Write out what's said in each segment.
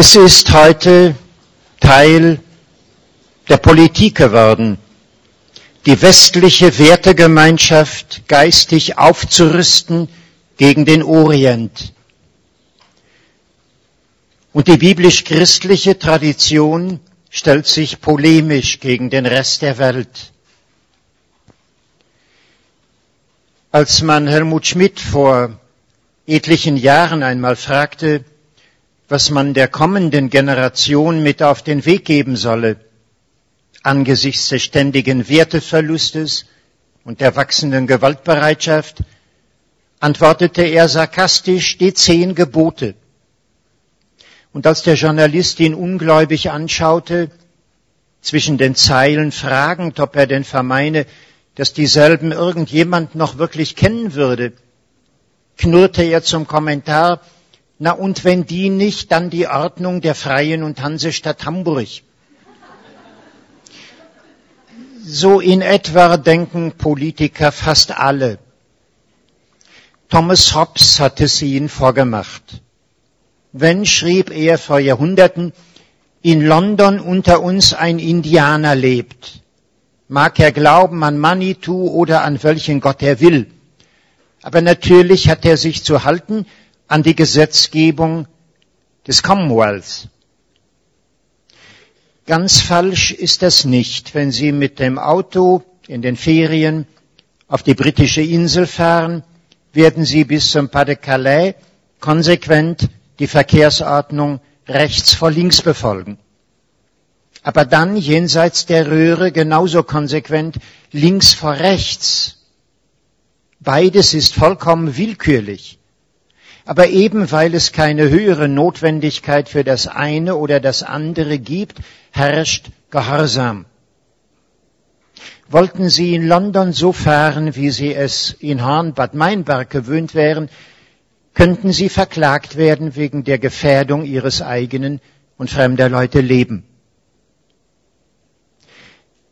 Es ist heute Teil der Politik geworden, die westliche Wertegemeinschaft geistig aufzurüsten gegen den Orient. Und die biblisch-christliche Tradition stellt sich polemisch gegen den Rest der Welt. Als man Helmut Schmidt vor etlichen Jahren einmal fragte, was man der kommenden Generation mit auf den Weg geben solle, angesichts des ständigen Werteverlustes und der wachsenden Gewaltbereitschaft, antwortete er sarkastisch die zehn Gebote. Und als der Journalist ihn ungläubig anschaute, zwischen den Zeilen fragend, ob er denn vermeine, dass dieselben irgendjemand noch wirklich kennen würde, knurrte er zum Kommentar, na und wenn die nicht, dann die Ordnung der Freien und Hansestadt Hamburg. So in etwa denken Politiker fast alle. Thomas Hobbes hatte sie ihnen vorgemacht. Wenn, schrieb er vor Jahrhunderten, in London unter uns ein Indianer lebt, mag er glauben an Manitou oder an welchen Gott er will. Aber natürlich hat er sich zu halten, an die Gesetzgebung des Commonwealths. Ganz falsch ist das nicht, wenn Sie mit dem Auto in den Ferien auf die britische Insel fahren, werden Sie bis zum Pas de Calais konsequent die Verkehrsordnung rechts vor links befolgen. Aber dann jenseits der Röhre genauso konsequent links vor rechts. Beides ist vollkommen willkürlich. Aber eben weil es keine höhere Notwendigkeit für das eine oder das andere gibt, herrscht Gehorsam. Wollten Sie in London so fahren, wie Sie es in Horn-Bad Meinberg gewöhnt wären, könnten Sie verklagt werden wegen der Gefährdung Ihres eigenen und fremder Leute Leben.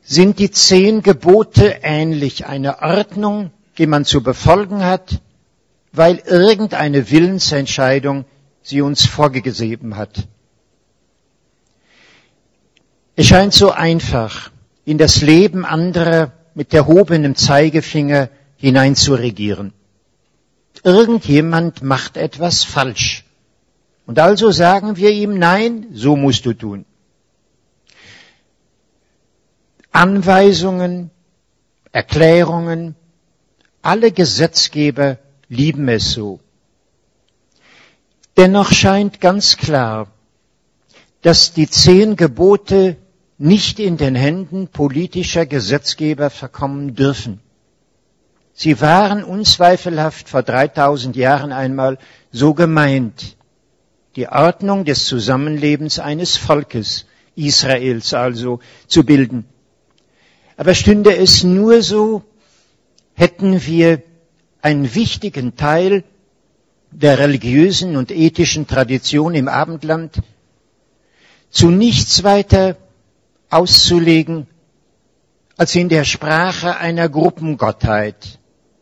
Sind die zehn Gebote ähnlich einer Ordnung, die man zu befolgen hat, weil irgendeine Willensentscheidung sie uns vorgegeben hat. Es scheint so einfach, in das Leben anderer mit erhobenem Zeigefinger hineinzuregieren. Irgendjemand macht etwas falsch. Und also sagen wir ihm, nein, so musst du tun. Anweisungen, Erklärungen, alle Gesetzgeber lieben es so. Dennoch scheint ganz klar, dass die zehn Gebote nicht in den Händen politischer Gesetzgeber verkommen dürfen. Sie waren unzweifelhaft vor 3000 Jahren einmal so gemeint. Die Ordnung des Zusammenlebens eines Volkes, Israels also, zu bilden. Aber stünde es nur so, hätten wir einen wichtigen Teil der religiösen und ethischen Tradition im Abendland zu nichts weiter auszulegen als in der Sprache einer Gruppengottheit,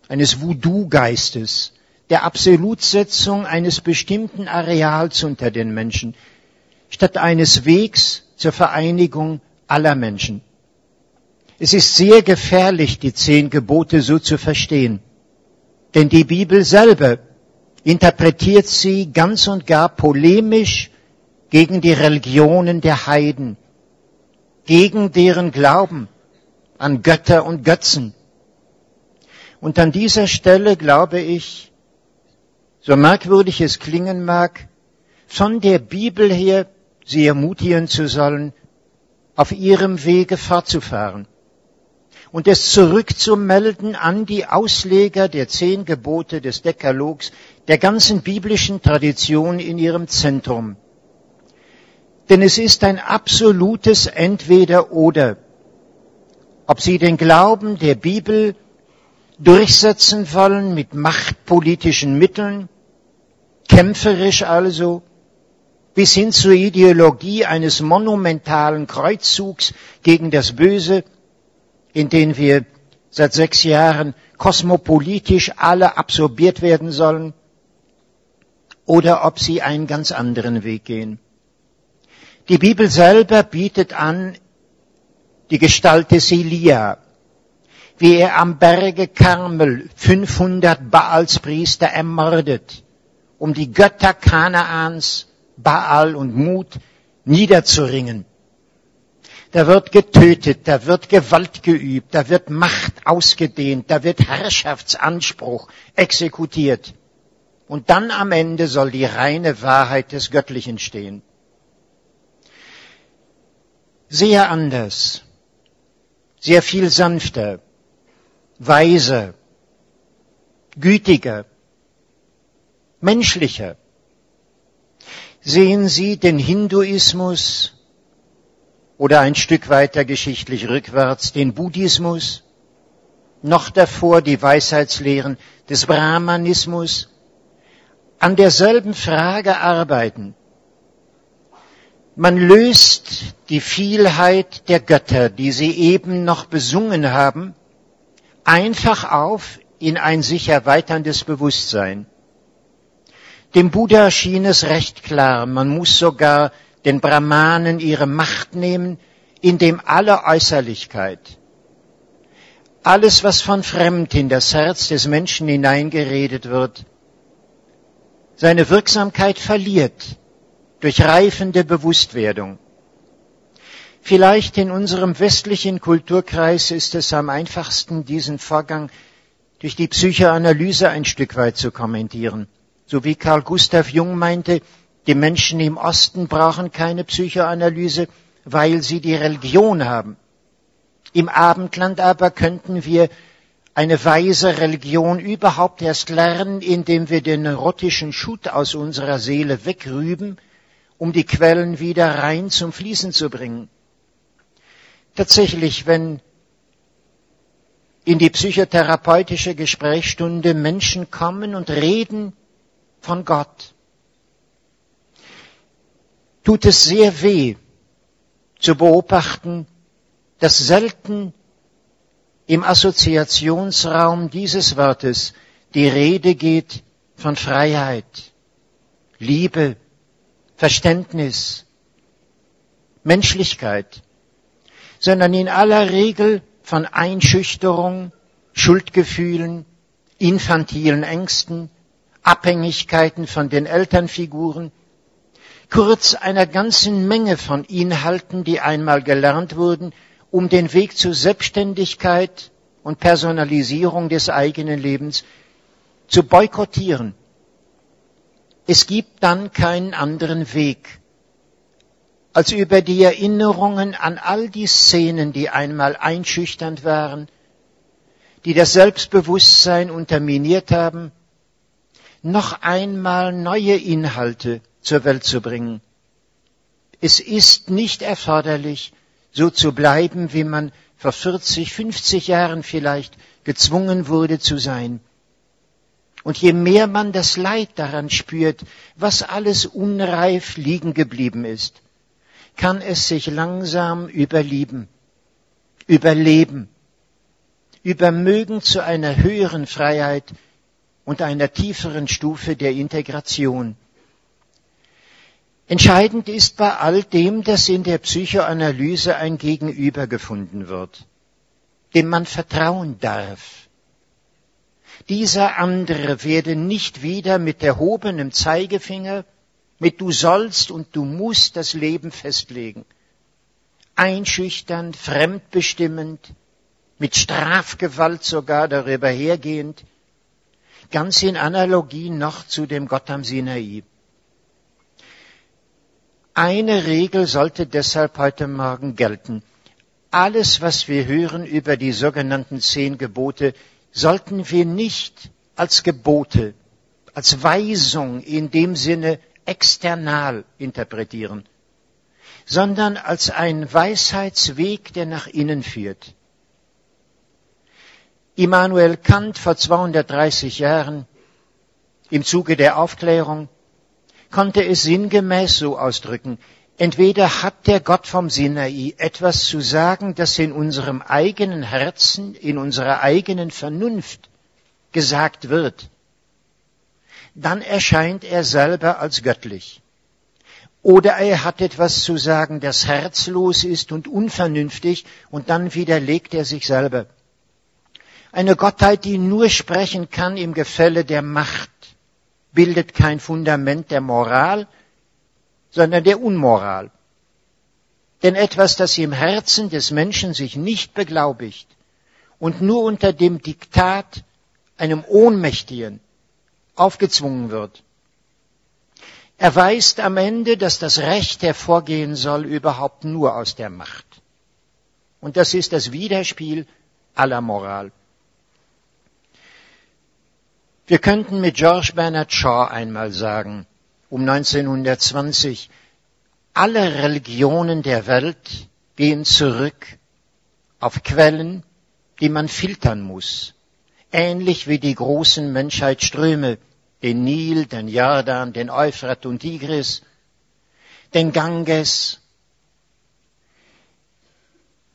eines Voodoo-Geistes, der Absolutsetzung eines bestimmten Areals unter den Menschen, statt eines Wegs zur Vereinigung aller Menschen. Es ist sehr gefährlich, die zehn Gebote so zu verstehen. Denn die Bibel selber interpretiert sie ganz und gar polemisch gegen die Religionen der Heiden, gegen deren Glauben an Götter und Götzen. Und an dieser Stelle glaube ich, so merkwürdig es klingen mag, von der Bibel her sie ermutigen zu sollen, auf ihrem Wege fortzufahren und es zurückzumelden an die Ausleger der zehn Gebote des Dekalogs, der ganzen biblischen Tradition in ihrem Zentrum. Denn es ist ein absolutes Entweder-Oder. Ob sie den Glauben der Bibel durchsetzen wollen mit machtpolitischen Mitteln, kämpferisch also, bis hin zur Ideologie eines monumentalen Kreuzzugs gegen das Böse, in denen wir seit sechs Jahren kosmopolitisch alle absorbiert werden sollen, oder ob sie einen ganz anderen Weg gehen. Die Bibel selber bietet an die Gestalt des Elia, wie er am Berge Karmel 500 Baalspriester ermordet, um die Götter Kanaans, Baal und Mut niederzuringen. Da wird getötet, da wird Gewalt geübt, da wird Macht ausgedehnt, da wird Herrschaftsanspruch exekutiert. Und dann am Ende soll die reine Wahrheit des Göttlichen stehen. Sehr anders, sehr viel sanfter, weiser, gütiger, menschlicher. Sehen Sie den Hinduismus oder ein Stück weiter geschichtlich rückwärts den Buddhismus, noch davor die Weisheitslehren des Brahmanismus, an derselben Frage arbeiten. Man löst die Vielheit der Götter, die sie eben noch besungen haben, einfach auf in ein sich erweiterndes Bewusstsein. Dem Buddha schien es recht klar, man muss sogar den Brahmanen ihre Macht nehmen, indem alle Äußerlichkeit, alles, was von fremd in das Herz des Menschen hineingeredet wird, seine Wirksamkeit verliert durch reifende Bewusstwerdung. Vielleicht in unserem westlichen Kulturkreis ist es am einfachsten, diesen Vorgang durch die Psychoanalyse ein Stück weit zu kommentieren. So wie Carl Gustav Jung meinte, die Menschen im Osten brauchen keine Psychoanalyse, weil sie die Religion haben. Im Abendland aber könnten wir eine weise Religion überhaupt erst lernen, indem wir den neurotischen Schutt aus unserer Seele wegrüben, um die Quellen wieder rein zum Fließen zu bringen. Tatsächlich, wenn in die psychotherapeutische Gesprächsstunde Menschen kommen und reden von Gott, tut es sehr weh zu beobachten, dass selten im Assoziationsraum dieses Wortes die Rede geht von Freiheit, Liebe, Verständnis, Menschlichkeit, sondern in aller Regel von Einschüchterung, Schuldgefühlen, infantilen Ängsten, Abhängigkeiten von den Elternfiguren, kurz einer ganzen Menge von Inhalten, die einmal gelernt wurden, um den Weg zur Selbstständigkeit und Personalisierung des eigenen Lebens zu boykottieren. Es gibt dann keinen anderen Weg, als über die Erinnerungen an all die Szenen, die einmal einschüchternd waren, die das Selbstbewusstsein unterminiert haben, noch einmal neue Inhalte zur Welt zu bringen. Es ist nicht erforderlich, so zu bleiben, wie man vor 40, 50 Jahren vielleicht gezwungen wurde zu sein. Und je mehr man das Leid daran spürt, was alles unreif liegen geblieben ist, kann es sich langsam überlieben, überleben, übermögen zu einer höheren Freiheit und einer tieferen Stufe der Integration. Entscheidend ist bei all dem, dass in der Psychoanalyse ein Gegenüber gefunden wird, dem man vertrauen darf. Dieser andere werde nicht wieder mit erhobenem Zeigefinger, mit du sollst und du musst das Leben festlegen, einschüchternd, fremdbestimmend, mit Strafgewalt sogar darüber hergehend, ganz in Analogie noch zu dem Gott am Sinai. Eine Regel sollte deshalb heute Morgen gelten. Alles, was wir hören über die sogenannten zehn Gebote, sollten wir nicht als Gebote, als Weisung in dem Sinne external interpretieren, sondern als ein Weisheitsweg, der nach innen führt. Immanuel Kant vor 230 Jahren im Zuge der Aufklärung konnte es sinngemäß so ausdrücken, entweder hat der Gott vom Sinai etwas zu sagen, das in unserem eigenen Herzen, in unserer eigenen Vernunft gesagt wird, dann erscheint er selber als göttlich. Oder er hat etwas zu sagen, das herzlos ist und unvernünftig, und dann widerlegt er sich selber. Eine Gottheit, die nur sprechen kann im Gefälle der Macht, bildet kein Fundament der Moral, sondern der Unmoral. Denn etwas, das im Herzen des Menschen sich nicht beglaubigt und nur unter dem Diktat einem Ohnmächtigen aufgezwungen wird, erweist am Ende, dass das Recht hervorgehen soll überhaupt nur aus der Macht. Und das ist das Widerspiel aller Moral. Wir könnten mit George Bernard Shaw einmal sagen, um 1920, alle Religionen der Welt gehen zurück auf Quellen, die man filtern muss, ähnlich wie die großen Menschheitsströme, den Nil, den Jordan, den Euphrat und Tigris, den Ganges,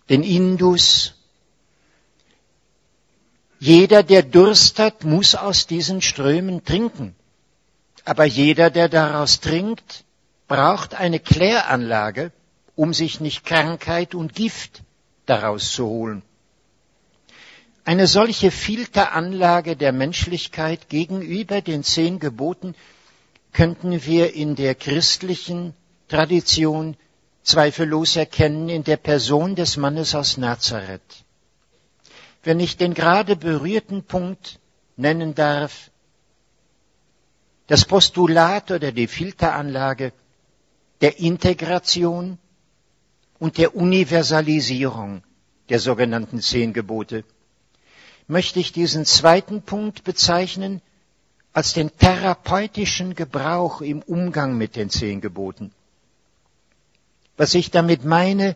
den Indus. Jeder, der Durst hat, muss aus diesen Strömen trinken. Aber jeder, der daraus trinkt, braucht eine Kläranlage, um sich nicht Krankheit und Gift daraus zu holen. Eine solche Filteranlage der Menschlichkeit gegenüber den zehn Geboten könnten wir in der christlichen Tradition zweifellos erkennen in der Person des Mannes aus Nazareth. Wenn ich den gerade berührten Punkt nennen darf, das Postulat oder die Filteranlage der Integration und der Universalisierung der sogenannten zehn Gebote möchte ich diesen zweiten Punkt bezeichnen als den therapeutischen Gebrauch im Umgang mit den zehn Geboten. Was ich damit meine,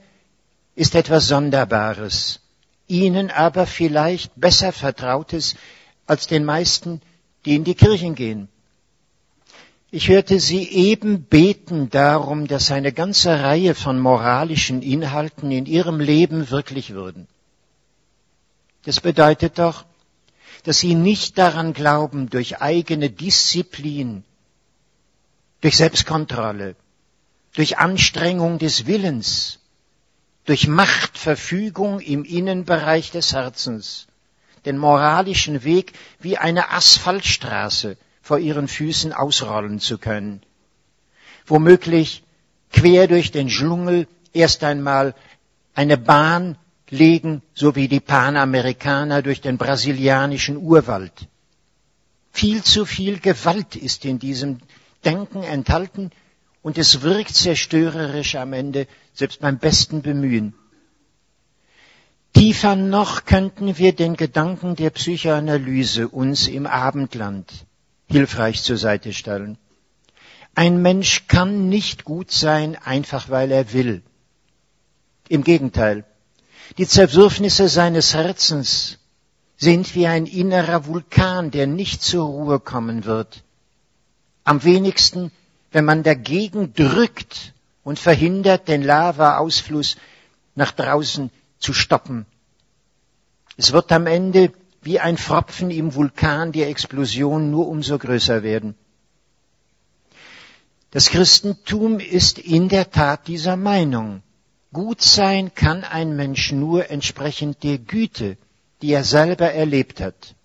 ist etwas Sonderbares, Ihnen aber vielleicht besser vertrautes als den meisten, die in die Kirchen gehen. Ich hörte Sie eben beten darum, dass eine ganze Reihe von moralischen Inhalten in Ihrem Leben wirklich würden. Das bedeutet doch, dass sie nicht daran glauben, durch eigene Disziplin, durch Selbstkontrolle, durch Anstrengung des Willens, durch Machtverfügung im Innenbereich des Herzens, den moralischen Weg wie eine Asphaltstraße vor ihren Füßen ausrollen zu können. Womöglich quer durch den Dschungel erst einmal eine Bahn legen, so wie die Panamerikaner durch den brasilianischen Urwald. Viel zu viel Gewalt ist in diesem Denken enthalten und es wirkt zerstörerisch am Ende, selbst beim besten Bemühen. Tiefer noch könnten wir den Gedanken der Psychoanalyse uns im Abendland hilfreich zur Seite stellen. Ein Mensch kann nicht gut sein, einfach weil er will. Im Gegenteil, die Zerwürfnisse seines Herzens sind wie ein innerer Vulkan, der nicht zur Ruhe kommen wird. Am wenigsten, wenn man dagegen drückt und verhindert, den Lavaausfluss nach draußen zu stoppen. Es wird am Ende wie ein Pfropfen im Vulkan die Explosion nur umso größer werden. Das Christentum ist in der Tat dieser Meinung. Gut sein kann ein Mensch nur entsprechend der Güte, die er selber erlebt hat.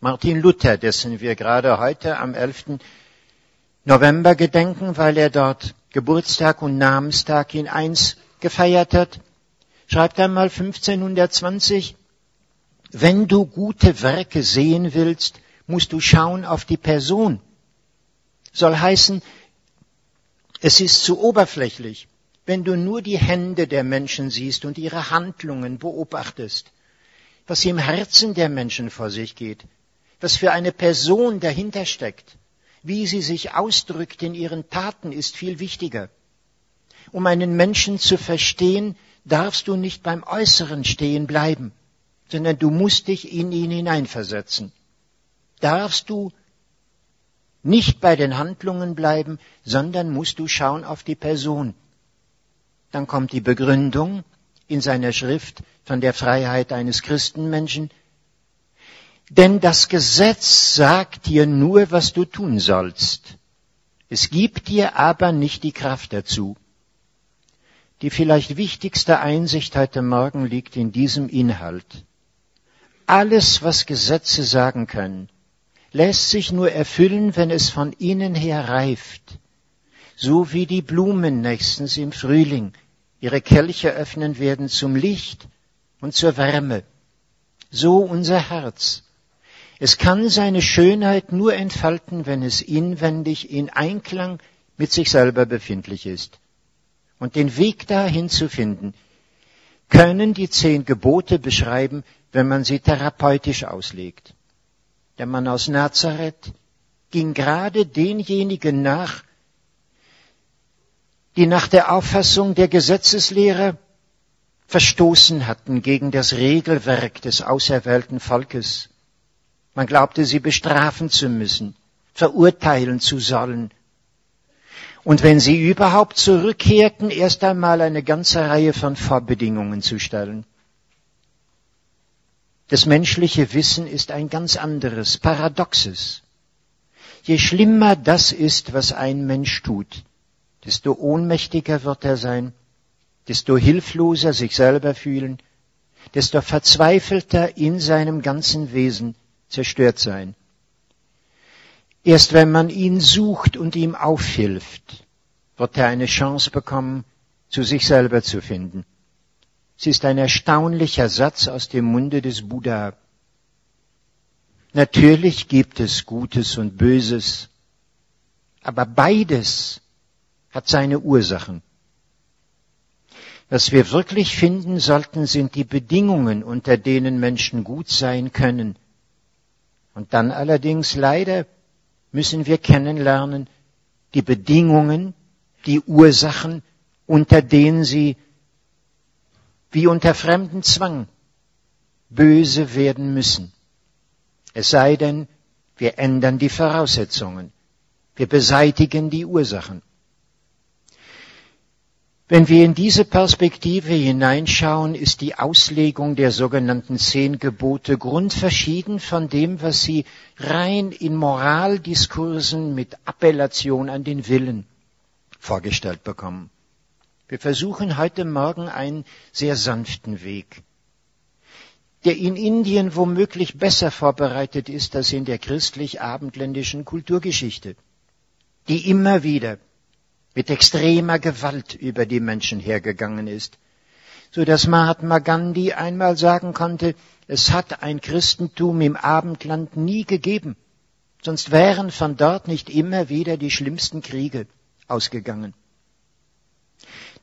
Martin Luther, dessen wir gerade heute am 11. November gedenken, weil er dort Geburtstag und Namenstag in eins gefeiert hat, schreibt einmal 1520, wenn du gute Werke sehen willst, musst du schauen auf die Person. Soll heißen, es ist zu oberflächlich wenn du nur die Hände der Menschen siehst und ihre Handlungen beobachtest, was im Herzen der Menschen vor sich geht, was für eine Person dahinter steckt, wie sie sich ausdrückt in ihren Taten, ist viel wichtiger. Um einen Menschen zu verstehen, darfst du nicht beim Äußeren stehen bleiben, sondern du musst dich in ihn hineinversetzen. Darfst du nicht bei den Handlungen bleiben, sondern musst du schauen auf die Person. Dann kommt die Begründung in seiner Schrift von der Freiheit eines Christenmenschen. Denn das Gesetz sagt dir nur, was du tun sollst. Es gibt dir aber nicht die Kraft dazu. Die vielleicht wichtigste Einsicht heute Morgen liegt in diesem Inhalt. Alles, was Gesetze sagen können, lässt sich nur erfüllen, wenn es von innen her reift. So wie die Blumen nächstens im Frühling ihre Kelche öffnen werden zum Licht und zur Wärme. So unser Herz. Es kann seine Schönheit nur entfalten, wenn es inwendig in Einklang mit sich selber befindlich ist. Und den Weg dahin zu finden, können die zehn Gebote beschreiben, wenn man sie therapeutisch auslegt. Der Mann aus Nazareth ging gerade denjenigen nach, die nach der Auffassung der Gesetzeslehrer verstoßen hatten gegen das Regelwerk des auserwählten Volkes. Man glaubte, sie bestrafen zu müssen, verurteilen zu sollen. Und wenn sie überhaupt zurückkehrten, erst einmal eine ganze Reihe von Vorbedingungen zu stellen. Das menschliche Wissen ist ein ganz anderes, paradoxes. Je schlimmer das ist, was ein Mensch tut, desto ohnmächtiger wird er sein, desto hilfloser sich selber fühlen, desto verzweifelter in seinem ganzen Wesen zerstört sein. Erst wenn man ihn sucht und ihm aufhilft, wird er eine Chance bekommen, zu sich selber zu finden. Es ist ein erstaunlicher Satz aus dem Munde des Buddha. Natürlich gibt es Gutes und Böses, aber beides hat seine Ursachen. Was wir wirklich finden sollten, sind die Bedingungen, unter denen Menschen gut sein können. Und dann allerdings leider müssen wir kennenlernen, die Bedingungen, die Ursachen, unter denen sie wie unter fremden Zwang böse werden müssen. Es sei denn, wir ändern die Voraussetzungen. Wir beseitigen die Ursachen. Wenn wir in diese Perspektive hineinschauen, ist die Auslegung der sogenannten zehn Gebote grundverschieden von dem, was sie rein in Moraldiskursen mit Appellation an den Willen vorgestellt bekommen. Wir versuchen heute Morgen einen sehr sanften Weg, der in Indien womöglich besser vorbereitet ist als in der christlich-abendländischen Kulturgeschichte, die immer wieder mit extremer Gewalt über die Menschen hergegangen ist, so dass Mahatma Gandhi einmal sagen konnte, es hat ein Christentum im Abendland nie gegeben, sonst wären von dort nicht immer wieder die schlimmsten Kriege ausgegangen.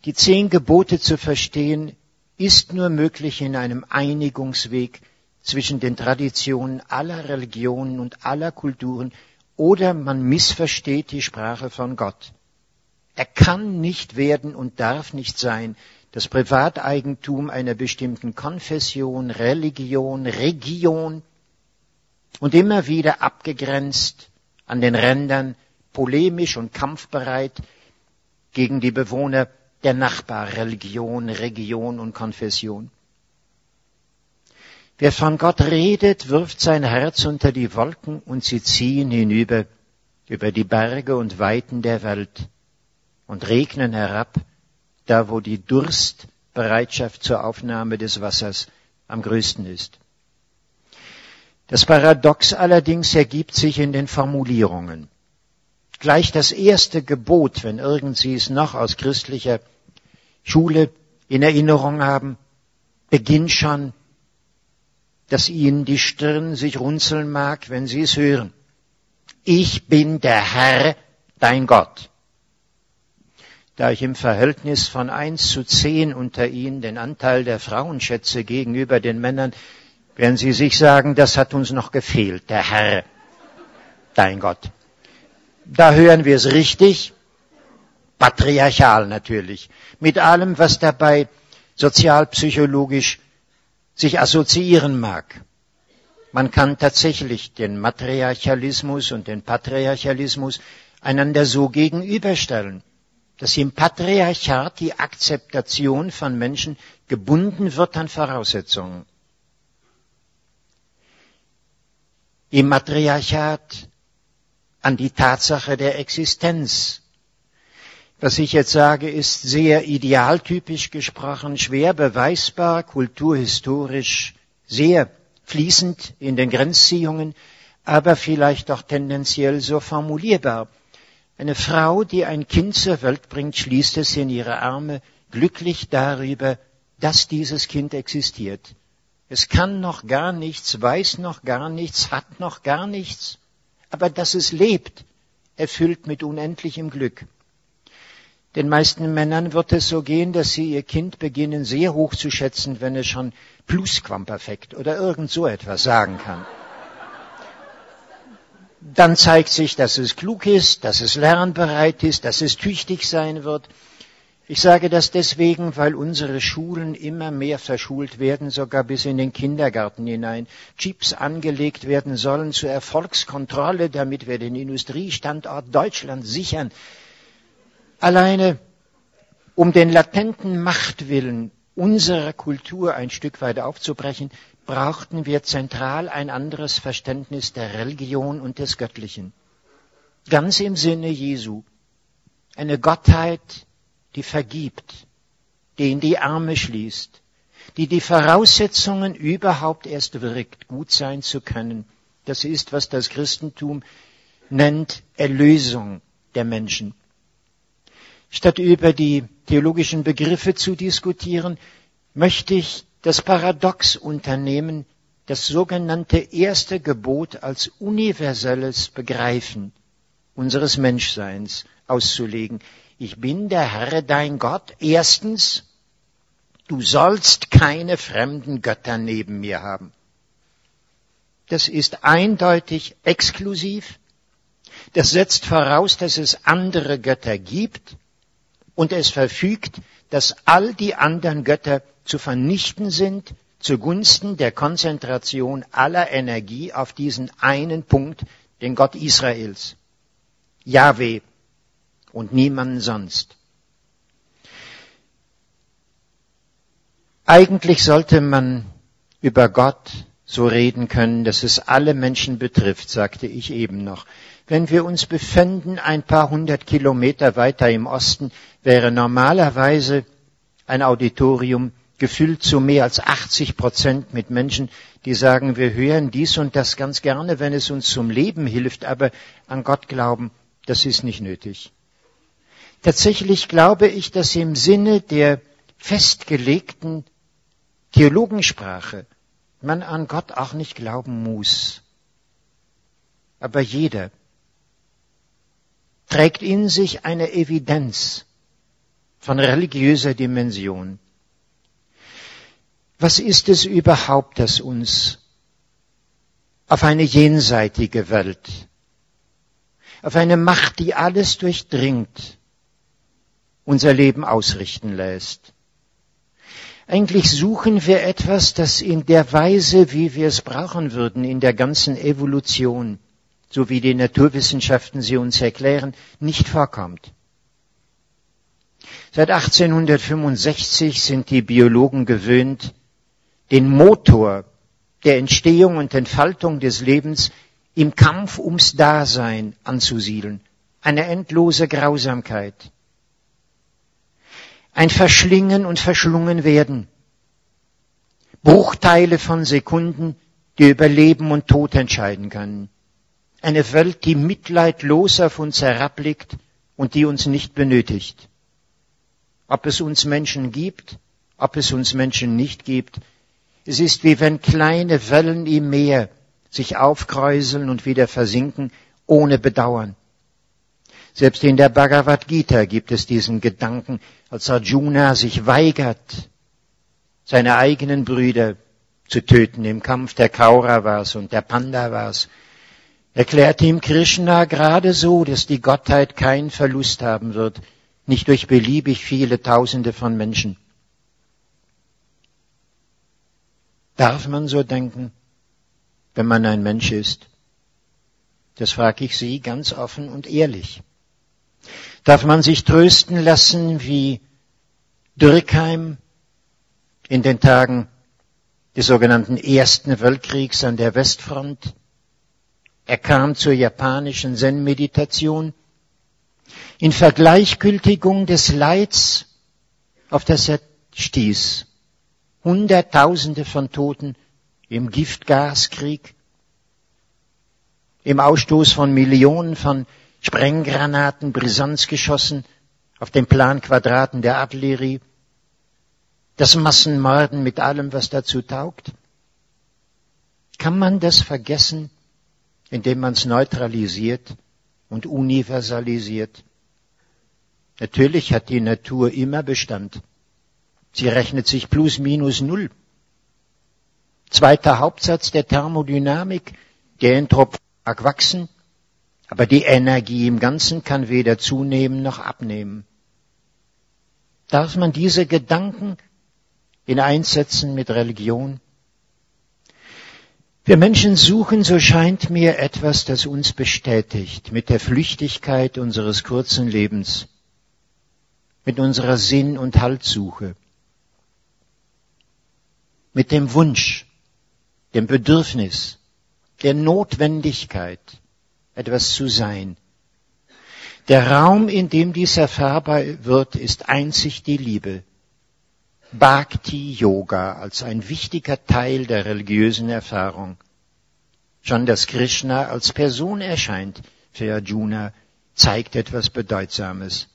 Die zehn Gebote zu verstehen, ist nur möglich in einem Einigungsweg zwischen den Traditionen aller Religionen und aller Kulturen, oder man missversteht die Sprache von Gott. Er kann nicht werden und darf nicht sein das Privateigentum einer bestimmten Konfession, Religion, Region und immer wieder abgegrenzt an den Rändern, polemisch und kampfbereit gegen die Bewohner der Nachbarreligion, Region und Konfession. Wer von Gott redet, wirft sein Herz unter die Wolken und sie ziehen hinüber über die Berge und Weiten der Welt und regnen herab, da wo die Durstbereitschaft zur Aufnahme des Wassers am größten ist. Das Paradox allerdings ergibt sich in den Formulierungen. Gleich das erste Gebot, wenn irgend Sie es noch aus christlicher Schule in Erinnerung haben, beginnt schon, dass Ihnen die Stirn sich runzeln mag, wenn Sie es hören. Ich bin der Herr, dein Gott da ich im Verhältnis von eins zu zehn unter ihnen den Anteil der Frauen schätze gegenüber den Männern, werden sie sich sagen, das hat uns noch gefehlt, der Herr, dein Gott. Da hören wir es richtig, patriarchal natürlich, mit allem, was dabei sozialpsychologisch sich assoziieren mag. Man kann tatsächlich den Matriarchalismus und den Patriarchalismus einander so gegenüberstellen dass im Patriarchat die Akzeptation von Menschen gebunden wird an Voraussetzungen. Im Matriarchat an die Tatsache der Existenz. Was ich jetzt sage, ist sehr idealtypisch gesprochen, schwer beweisbar, kulturhistorisch sehr fließend in den Grenzziehungen, aber vielleicht auch tendenziell so formulierbar. Eine Frau, die ein Kind zur Welt bringt, schließt es in ihre Arme, glücklich darüber, dass dieses Kind existiert. Es kann noch gar nichts, weiß noch gar nichts, hat noch gar nichts, aber dass es lebt, erfüllt mit unendlichem Glück. Den meisten Männern wird es so gehen, dass sie ihr Kind beginnen sehr hoch zu schätzen, wenn es schon Plusquamperfekt oder irgend so etwas sagen kann. Dann zeigt sich, dass es klug ist, dass es lernbereit ist, dass es tüchtig sein wird. Ich sage das deswegen, weil unsere Schulen immer mehr verschult werden, sogar bis in den Kindergarten hinein. Chips angelegt werden sollen zur Erfolgskontrolle, damit wir den Industriestandort Deutschland sichern. Alleine um den latenten Machtwillen unserer Kultur ein Stück weit aufzubrechen, brauchten wir zentral ein anderes Verständnis der Religion und des Göttlichen. Ganz im Sinne Jesu. Eine Gottheit, die vergibt, die in die Arme schließt, die die Voraussetzungen überhaupt erst wirkt, gut sein zu können. Das ist, was das Christentum nennt Erlösung der Menschen. Statt über die theologischen Begriffe zu diskutieren, möchte ich das Paradox unternehmen, das sogenannte erste Gebot als universelles Begreifen unseres Menschseins auszulegen. Ich bin der Herr dein Gott. Erstens, du sollst keine fremden Götter neben mir haben. Das ist eindeutig exklusiv. Das setzt voraus, dass es andere Götter gibt und es verfügt, dass all die anderen Götter zu vernichten sind zugunsten der Konzentration aller Energie auf diesen einen Punkt, den Gott Israels, Yahweh und niemanden sonst. Eigentlich sollte man über Gott so reden können, dass es alle Menschen betrifft, sagte ich eben noch. Wenn wir uns befänden ein paar hundert Kilometer weiter im Osten, wäre normalerweise ein Auditorium gefüllt zu mehr als 80 Prozent mit Menschen, die sagen, wir hören dies und das ganz gerne, wenn es uns zum Leben hilft, aber an Gott glauben, das ist nicht nötig. Tatsächlich glaube ich, dass im Sinne der festgelegten Theologensprache man an Gott auch nicht glauben muss. Aber jeder trägt in sich eine Evidenz von religiöser Dimension. Was ist es überhaupt, das uns auf eine jenseitige Welt, auf eine Macht, die alles durchdringt, unser Leben ausrichten lässt? Eigentlich suchen wir etwas, das in der Weise, wie wir es brauchen würden, in der ganzen Evolution, so wie die Naturwissenschaften sie uns erklären, nicht vorkommt. Seit 1865 sind die Biologen gewöhnt, den Motor der Entstehung und Entfaltung des Lebens im Kampf ums Dasein anzusiedeln. Eine endlose Grausamkeit. Ein Verschlingen und Verschlungen werden. Bruchteile von Sekunden, die über Leben und Tod entscheiden können. Eine Welt, die mitleidlos auf uns herabblickt und die uns nicht benötigt. Ob es uns Menschen gibt, ob es uns Menschen nicht gibt, es ist wie wenn kleine Wellen im Meer sich aufkräuseln und wieder versinken, ohne Bedauern. Selbst in der Bhagavad Gita gibt es diesen Gedanken, als Arjuna sich weigert, seine eigenen Brüder zu töten im Kampf der Kauravas und der Pandavas, erklärt ihm Krishna gerade so, dass die Gottheit keinen Verlust haben wird, nicht durch beliebig viele Tausende von Menschen. Darf man so denken, wenn man ein Mensch ist? Das frage ich Sie ganz offen und ehrlich. Darf man sich trösten lassen wie Dürkheim in den Tagen des sogenannten Ersten Weltkriegs an der Westfront? Er kam zur japanischen Zen-Meditation in Vergleichgültigung des Leids, auf das er stieß. Hunderttausende von Toten im Giftgaskrieg, im Ausstoß von Millionen von Sprenggranaten, Brisanzgeschossen auf den Planquadraten der Artillerie, das Massenmorden mit allem, was dazu taugt. Kann man das vergessen, indem man es neutralisiert und universalisiert? Natürlich hat die Natur immer Bestand. Sie rechnet sich plus minus null. Zweiter Hauptsatz der Thermodynamik, der Entropie mag wachsen, aber die Energie im Ganzen kann weder zunehmen noch abnehmen. Darf man diese Gedanken in Einsätzen mit Religion? Wir Menschen suchen, so scheint mir, etwas, das uns bestätigt mit der Flüchtigkeit unseres kurzen Lebens, mit unserer Sinn- und Haltsuche, mit dem Wunsch, dem Bedürfnis, der Notwendigkeit, etwas zu sein. Der Raum, in dem dies erfahrbar wird, ist einzig die Liebe. Bhakti Yoga als ein wichtiger Teil der religiösen Erfahrung. Schon dass Krishna als Person erscheint für Arjuna zeigt etwas Bedeutsames.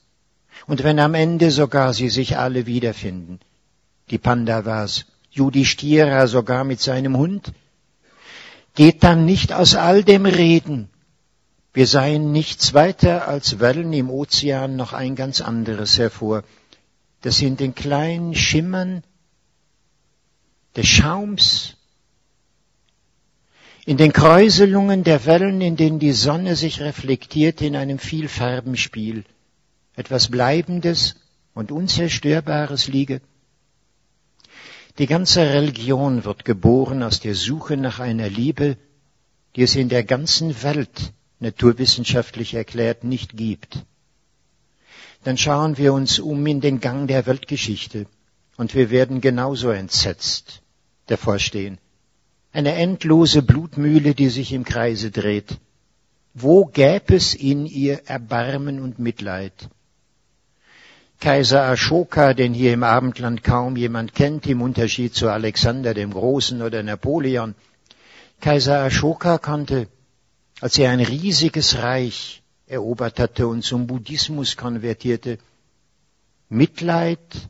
Und wenn am Ende sogar sie sich alle wiederfinden, die Pandavas, Yudhishthira sogar mit seinem Hund, geht dann nicht aus all dem Reden, wir seien nichts weiter als Wellen im Ozean noch ein ganz anderes hervor, das in den kleinen Schimmern des Schaums, in den Kräuselungen der Wellen, in denen die Sonne sich reflektiert in einem Vielfarbenspiel, etwas Bleibendes und Unzerstörbares liege. Die ganze Religion wird geboren aus der Suche nach einer Liebe, die es in der ganzen Welt naturwissenschaftlich erklärt nicht gibt dann schauen wir uns um in den Gang der Weltgeschichte und wir werden genauso entsetzt davor stehen. Eine endlose Blutmühle, die sich im Kreise dreht. Wo gäbe es in ihr Erbarmen und Mitleid? Kaiser Ashoka, den hier im Abendland kaum jemand kennt, im Unterschied zu Alexander dem Großen oder Napoleon. Kaiser Ashoka konnte, als er ein riesiges Reich erobert hatte und zum Buddhismus konvertierte. Mitleid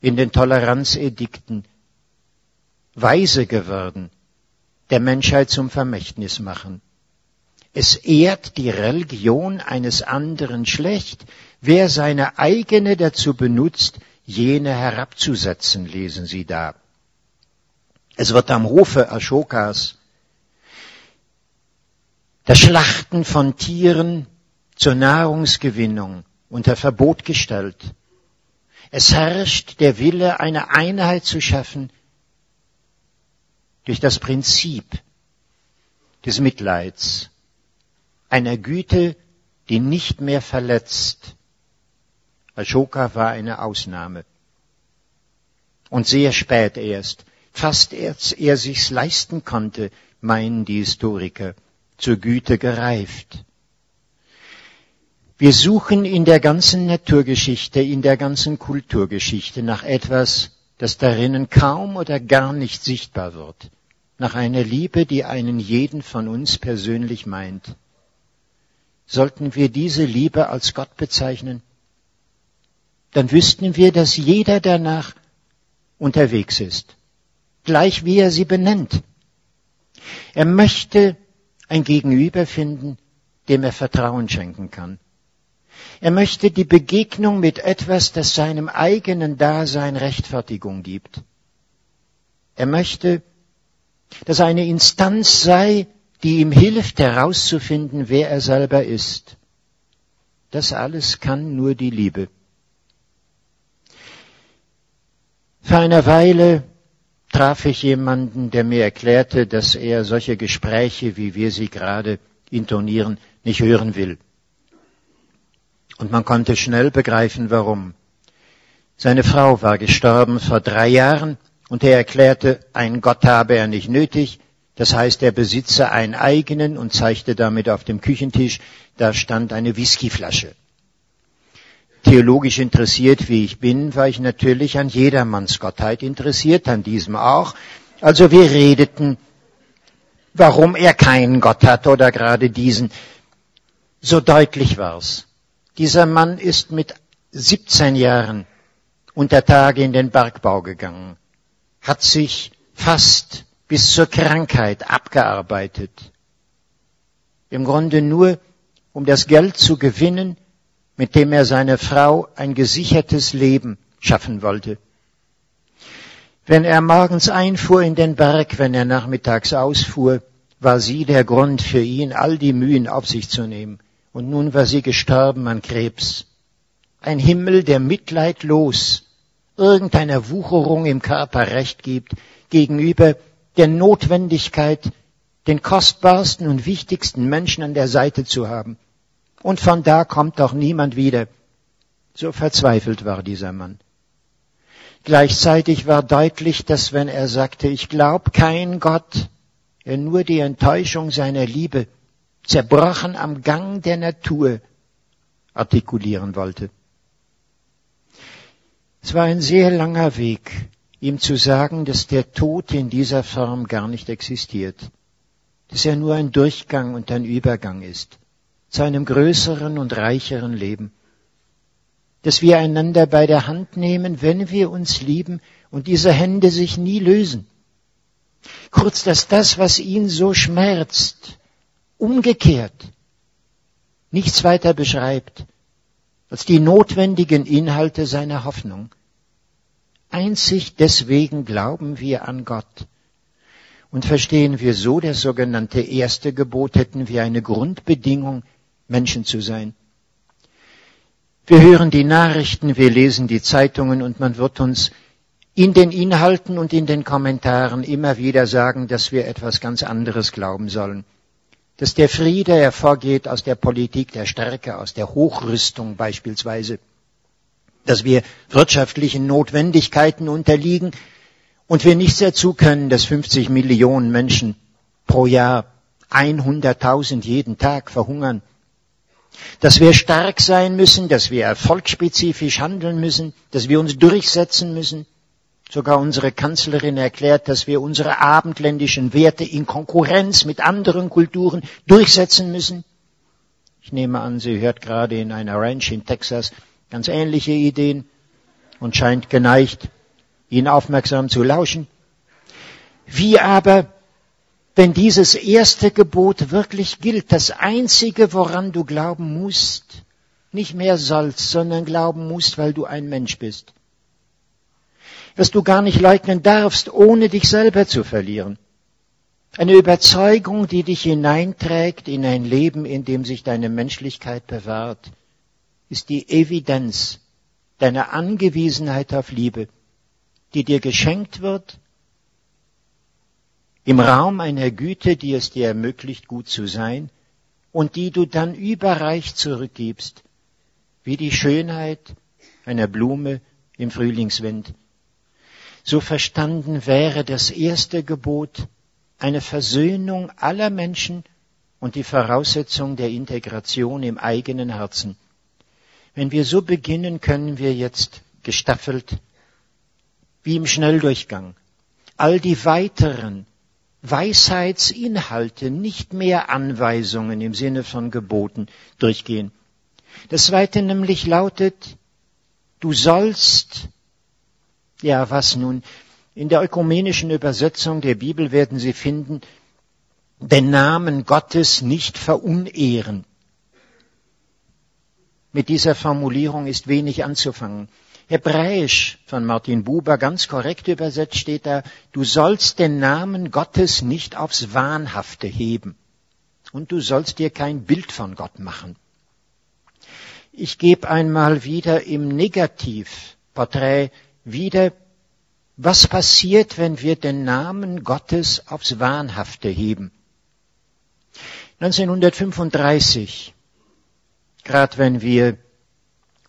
in den Toleranzedikten, weise geworden, der Menschheit zum Vermächtnis machen. Es ehrt die Religion eines anderen schlecht, wer seine eigene dazu benutzt, jene herabzusetzen, lesen Sie da. Es wird am Hofe Ashokas das Schlachten von Tieren zur Nahrungsgewinnung unter Verbot gestellt. Es herrscht der Wille, eine Einheit zu schaffen durch das Prinzip des Mitleids, einer Güte, die nicht mehr verletzt. Ashoka war eine Ausnahme. Und sehr spät erst, fast als er sich's leisten konnte, meinen die Historiker, zur Güte gereift. Wir suchen in der ganzen Naturgeschichte, in der ganzen Kulturgeschichte nach etwas, das darinnen kaum oder gar nicht sichtbar wird, nach einer Liebe, die einen jeden von uns persönlich meint. Sollten wir diese Liebe als Gott bezeichnen, dann wüssten wir, dass jeder danach unterwegs ist, gleich wie er sie benennt. Er möchte ein Gegenüber finden, dem er Vertrauen schenken kann er möchte die Begegnung mit etwas, das seinem eigenen Dasein Rechtfertigung gibt. Er möchte, dass eine Instanz sei, die ihm hilft herauszufinden, wer er selber ist. Das alles kann nur die Liebe. Vor einer Weile traf ich jemanden, der mir erklärte, dass er solche Gespräche, wie wir sie gerade intonieren, nicht hören will. Und man konnte schnell begreifen, warum. Seine Frau war gestorben vor drei Jahren und er erklärte, ein Gott habe er nicht nötig, Das heißt, er besitze einen eigenen und zeigte damit auf dem Küchentisch, da stand eine Whiskyflasche. Theologisch interessiert, wie ich bin, war ich natürlich an jedermanns Gottheit interessiert, an diesem auch. Also wir redeten, warum er keinen Gott hat oder gerade diesen. So deutlich war's. Dieser Mann ist mit 17 Jahren unter Tage in den Bergbau gegangen, hat sich fast bis zur Krankheit abgearbeitet. Im Grunde nur, um das Geld zu gewinnen, mit dem er seiner Frau ein gesichertes Leben schaffen wollte. Wenn er morgens einfuhr in den Berg, wenn er nachmittags ausfuhr, war sie der Grund für ihn, all die Mühen auf sich zu nehmen. Und nun war sie gestorben an Krebs. Ein Himmel, der mitleidlos irgendeiner Wucherung im Körper recht gibt, gegenüber der Notwendigkeit, den kostbarsten und wichtigsten Menschen an der Seite zu haben. Und von da kommt doch niemand wieder. So verzweifelt war dieser Mann. Gleichzeitig war deutlich, dass wenn er sagte, ich glaub kein Gott, er nur die Enttäuschung seiner Liebe, zerbrochen am Gang der Natur, artikulieren wollte. Es war ein sehr langer Weg, ihm zu sagen, dass der Tod in dieser Form gar nicht existiert, dass er nur ein Durchgang und ein Übergang ist zu einem größeren und reicheren Leben, dass wir einander bei der Hand nehmen, wenn wir uns lieben und diese Hände sich nie lösen. Kurz, dass das, was ihn so schmerzt, umgekehrt nichts weiter beschreibt als die notwendigen Inhalte seiner Hoffnung. Einzig deswegen glauben wir an Gott. Und verstehen wir so das sogenannte erste Gebot, hätten wir eine Grundbedingung, Menschen zu sein. Wir hören die Nachrichten, wir lesen die Zeitungen und man wird uns in den Inhalten und in den Kommentaren immer wieder sagen, dass wir etwas ganz anderes glauben sollen. Dass der Friede hervorgeht aus der Politik der Stärke, aus der Hochrüstung beispielsweise dass wir wirtschaftlichen Notwendigkeiten unterliegen und wir nichts dazu können, dass 50 Millionen Menschen pro Jahr 100.000 jeden Tag verhungern. Dass wir stark sein müssen, dass wir erfolgsspezifisch handeln müssen, dass wir uns durchsetzen müssen. Sogar unsere Kanzlerin erklärt, dass wir unsere abendländischen Werte in Konkurrenz mit anderen Kulturen durchsetzen müssen. Ich nehme an, sie hört gerade in einer Ranch in Texas ganz ähnliche Ideen und scheint geneigt, ihn aufmerksam zu lauschen. Wie aber, wenn dieses erste Gebot wirklich gilt, das einzige, woran du glauben musst, nicht mehr sollst, sondern glauben musst, weil du ein Mensch bist, was du gar nicht leugnen darfst, ohne dich selber zu verlieren. Eine Überzeugung, die dich hineinträgt in ein Leben, in dem sich deine Menschlichkeit bewahrt, ist die Evidenz deiner Angewiesenheit auf Liebe, die dir geschenkt wird im Raum einer Güte, die es dir ermöglicht, gut zu sein und die du dann überreich zurückgibst, wie die Schönheit einer Blume im Frühlingswind. So verstanden wäre das erste Gebot eine Versöhnung aller Menschen und die Voraussetzung der Integration im eigenen Herzen. Wenn wir so beginnen, können wir jetzt gestaffelt, wie im Schnelldurchgang, all die weiteren Weisheitsinhalte, nicht mehr Anweisungen im Sinne von Geboten durchgehen. Das zweite nämlich lautet, du sollst, ja was nun, in der ökumenischen Übersetzung der Bibel werden Sie finden, den Namen Gottes nicht verunehren. Mit dieser Formulierung ist wenig anzufangen. Hebräisch von Martin Buber ganz korrekt übersetzt steht da, du sollst den Namen Gottes nicht aufs Wahnhafte heben und du sollst dir kein Bild von Gott machen. Ich gebe einmal wieder im Negativporträt wieder, was passiert, wenn wir den Namen Gottes aufs Wahnhafte heben. 1935 gerade wenn wir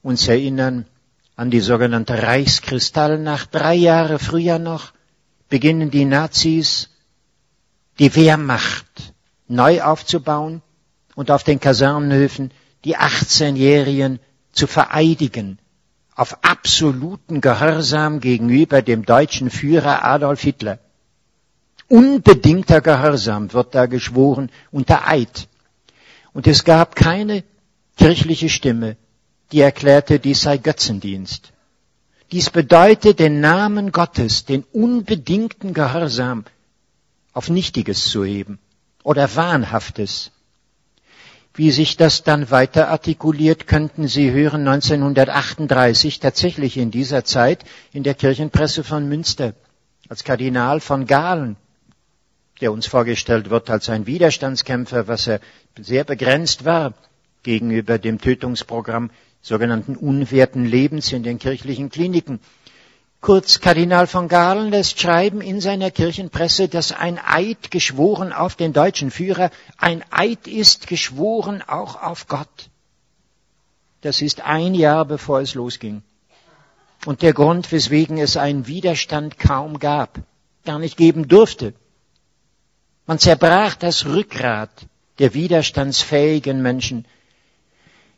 uns erinnern an die sogenannte Reichskristallnacht, drei Jahre früher noch beginnen die Nazis die Wehrmacht neu aufzubauen und auf den Kasernenhöfen die 18-Jährigen zu vereidigen auf absoluten Gehorsam gegenüber dem deutschen Führer Adolf Hitler. Unbedingter Gehorsam wird da geschworen unter Eid. Und es gab keine kirchliche Stimme, die erklärte, dies sei Götzendienst. Dies bedeutet, den Namen Gottes, den unbedingten Gehorsam auf Nichtiges zu heben oder Wahnhaftes. Wie sich das dann weiter artikuliert, könnten Sie hören 1938, tatsächlich in dieser Zeit, in der Kirchenpresse von Münster, als Kardinal von Galen, der uns vorgestellt wird als ein Widerstandskämpfer, was er sehr begrenzt war gegenüber dem Tötungsprogramm sogenannten unwerten Lebens in den kirchlichen Kliniken. Kurz, Kardinal von Galen lässt schreiben in seiner Kirchenpresse, dass ein Eid geschworen auf den deutschen Führer, ein Eid ist geschworen auch auf Gott. Das ist ein Jahr bevor es losging. Und der Grund, weswegen es einen Widerstand kaum gab, gar nicht geben durfte. Man zerbrach das Rückgrat der widerstandsfähigen Menschen,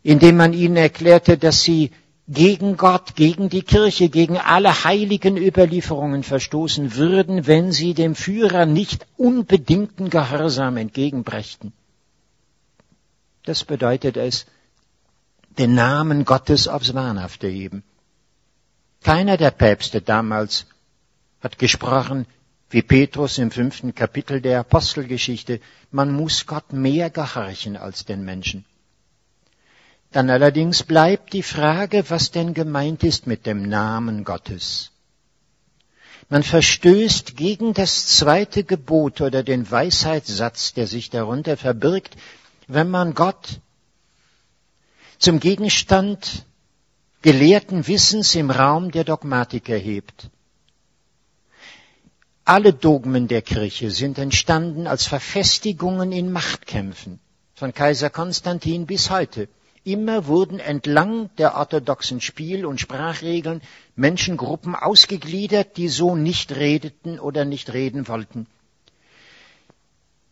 indem man ihnen erklärte, dass sie gegen Gott, gegen die Kirche, gegen alle heiligen Überlieferungen verstoßen würden, wenn sie dem Führer nicht unbedingten Gehorsam entgegenbrächten. Das bedeutet es, den Namen Gottes aufs Wahnhafte heben. Keiner der Päpste damals hat gesprochen, wie Petrus im fünften Kapitel der Apostelgeschichte, man muss Gott mehr gehorchen als den Menschen. Dann allerdings bleibt die Frage, was denn gemeint ist mit dem Namen Gottes. Man verstößt gegen das zweite Gebot oder den Weisheitssatz, der sich darunter verbirgt, wenn man Gott zum Gegenstand gelehrten Wissens im Raum der Dogmatik erhebt. Alle Dogmen der Kirche sind entstanden als Verfestigungen in Machtkämpfen, von Kaiser Konstantin bis heute. Immer wurden entlang der orthodoxen Spiel- und Sprachregeln Menschengruppen ausgegliedert, die so nicht redeten oder nicht reden wollten.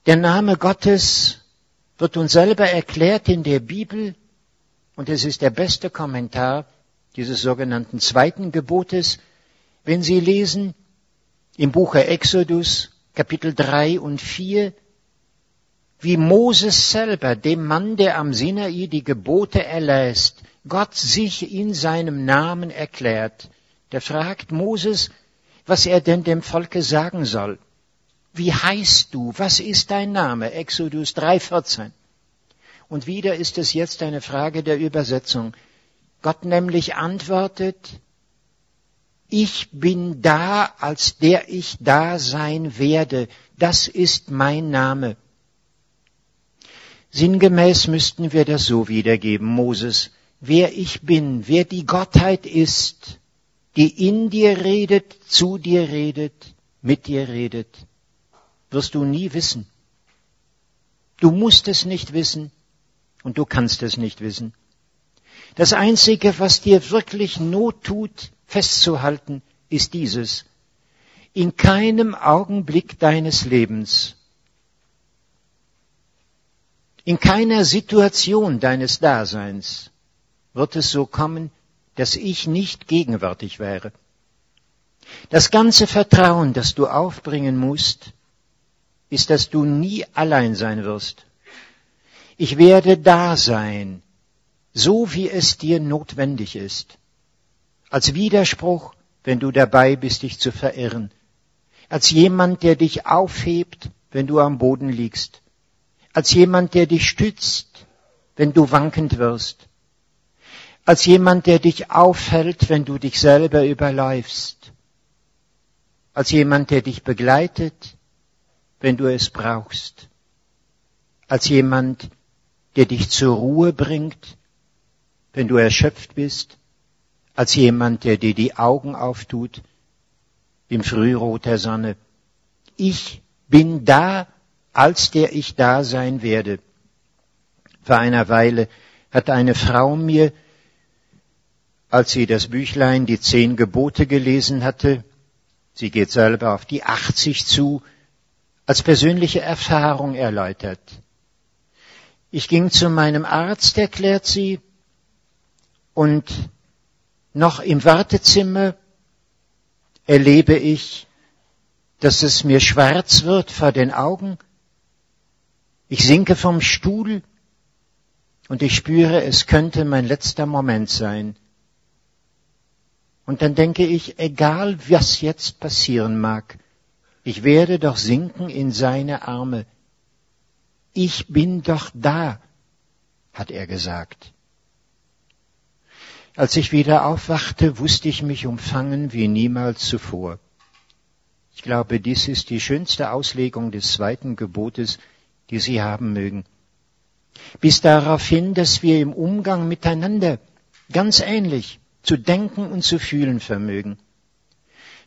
Der Name Gottes wird uns selber erklärt in der Bibel und es ist der beste Kommentar dieses sogenannten zweiten Gebotes, wenn Sie lesen im Buche Exodus Kapitel 3 und 4, wie Moses selber, dem Mann, der am Sinai die Gebote erlässt, Gott sich in seinem Namen erklärt, der fragt Moses, was er denn dem Volke sagen soll. Wie heißt du? Was ist dein Name? Exodus 3,14. Und wieder ist es jetzt eine Frage der Übersetzung. Gott nämlich antwortet, ich bin da, als der ich da sein werde. Das ist mein Name. Sinngemäß müssten wir das so wiedergeben, Moses. Wer ich bin, wer die Gottheit ist, die in dir redet, zu dir redet, mit dir redet, wirst du nie wissen. Du musst es nicht wissen und du kannst es nicht wissen. Das Einzige, was dir wirklich Not tut, festzuhalten, ist dieses. In keinem Augenblick deines Lebens in keiner Situation deines Daseins wird es so kommen, dass ich nicht gegenwärtig wäre. Das ganze Vertrauen, das du aufbringen musst, ist, dass du nie allein sein wirst. Ich werde da sein, so wie es dir notwendig ist. Als Widerspruch, wenn du dabei bist, dich zu verirren. Als jemand, der dich aufhebt, wenn du am Boden liegst als jemand, der dich stützt, wenn du wankend wirst, als jemand, der dich aufhält, wenn du dich selber überläufst, als jemand, der dich begleitet, wenn du es brauchst, als jemand, der dich zur Ruhe bringt, wenn du erschöpft bist, als jemand, der dir die Augen auftut im Frührot der Sonne. Ich bin da, als der ich da sein werde. Vor einer Weile hat eine Frau mir, als sie das Büchlein Die Zehn Gebote gelesen hatte, sie geht selber auf die 80 zu, als persönliche Erfahrung erläutert. Ich ging zu meinem Arzt, erklärt sie, und noch im Wartezimmer erlebe ich, dass es mir schwarz wird vor den Augen. Ich sinke vom Stuhl und ich spüre, es könnte mein letzter Moment sein. Und dann denke ich, egal was jetzt passieren mag, ich werde doch sinken in seine Arme. Ich bin doch da, hat er gesagt. Als ich wieder aufwachte, wusste ich mich umfangen wie niemals zuvor. Ich glaube, dies ist die schönste Auslegung des zweiten Gebotes, die Sie haben mögen. Bis darauf hin, dass wir im Umgang miteinander ganz ähnlich zu denken und zu fühlen vermögen.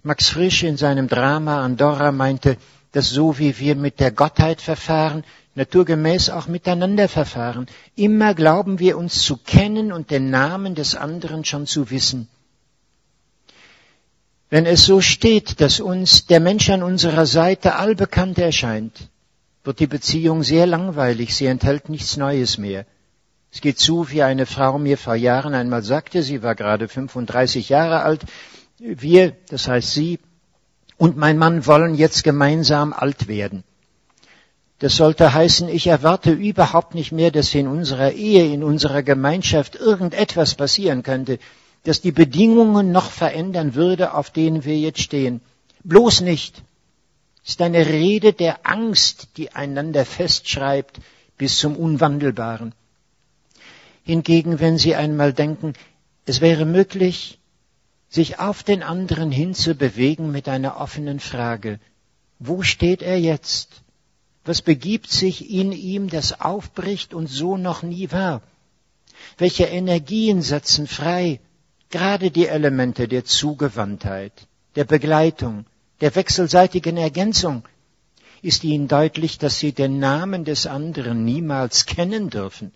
Max Frisch in seinem Drama Andorra meinte, dass so wie wir mit der Gottheit verfahren, naturgemäß auch miteinander verfahren. Immer glauben wir uns zu kennen und den Namen des anderen schon zu wissen. Wenn es so steht, dass uns der Mensch an unserer Seite allbekannt erscheint, wird die Beziehung sehr langweilig, sie enthält nichts Neues mehr. Es geht zu, wie eine Frau mir vor Jahren einmal sagte, sie war gerade 35 Jahre alt, wir, das heißt sie, und mein Mann wollen jetzt gemeinsam alt werden. Das sollte heißen, ich erwarte überhaupt nicht mehr, dass in unserer Ehe, in unserer Gemeinschaft irgendetwas passieren könnte, das die Bedingungen noch verändern würde, auf denen wir jetzt stehen. Bloß nicht. Ist eine Rede der Angst, die einander festschreibt bis zum Unwandelbaren. Hingegen, wenn Sie einmal denken, es wäre möglich, sich auf den anderen hinzubewegen mit einer offenen Frage, wo steht er jetzt? Was begibt sich in ihm, das aufbricht und so noch nie war? Welche Energien setzen frei? Gerade die Elemente der Zugewandtheit, der Begleitung, der wechselseitigen Ergänzung. Ist ihnen deutlich, dass sie den Namen des anderen niemals kennen dürfen,